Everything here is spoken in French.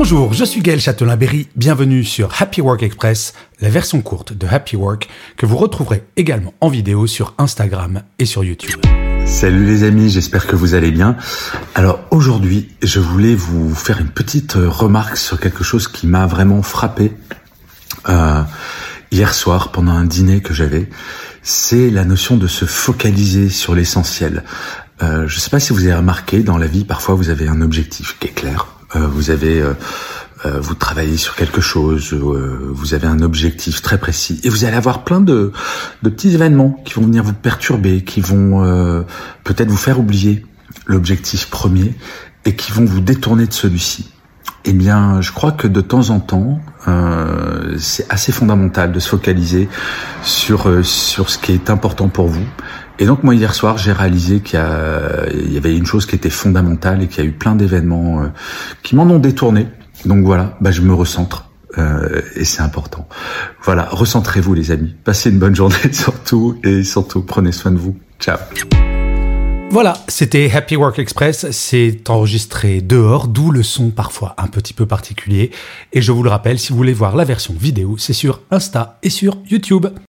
Bonjour, je suis Gaël Châtelain-Berry, bienvenue sur Happy Work Express, la version courte de Happy Work que vous retrouverez également en vidéo sur Instagram et sur YouTube. Salut les amis, j'espère que vous allez bien. Alors aujourd'hui, je voulais vous faire une petite remarque sur quelque chose qui m'a vraiment frappé euh, hier soir pendant un dîner que j'avais. C'est la notion de se focaliser sur l'essentiel. Euh, je ne sais pas si vous avez remarqué, dans la vie, parfois vous avez un objectif qui est clair, euh, vous avez euh, euh, vous travaillez sur quelque chose, vous avez un objectif très précis, et vous allez avoir plein de, de petits événements qui vont venir vous perturber, qui vont peut-être vous faire oublier l'objectif premier et qui vont vous détourner de celui-ci. Eh bien, je crois que de temps en temps, euh, c'est assez fondamental de se focaliser sur sur ce qui est important pour vous et donc moi hier soir j'ai réalisé qu'il y, y, avait une chose qui était fondamentale et qu'il y a eu plein d'événements euh, qui m'en ont détourné. Donc voilà, bah, je me recentre euh, et c'est important. Voilà, recentrez-vous les amis. Passez une bonne journée surtout et surtout prenez soin de vous. Ciao. Voilà, c'était Happy Work Express. C'est enregistré dehors, d'où le son parfois un petit peu particulier. Et je vous le rappelle, si vous voulez voir la version vidéo, c'est sur Insta et sur YouTube.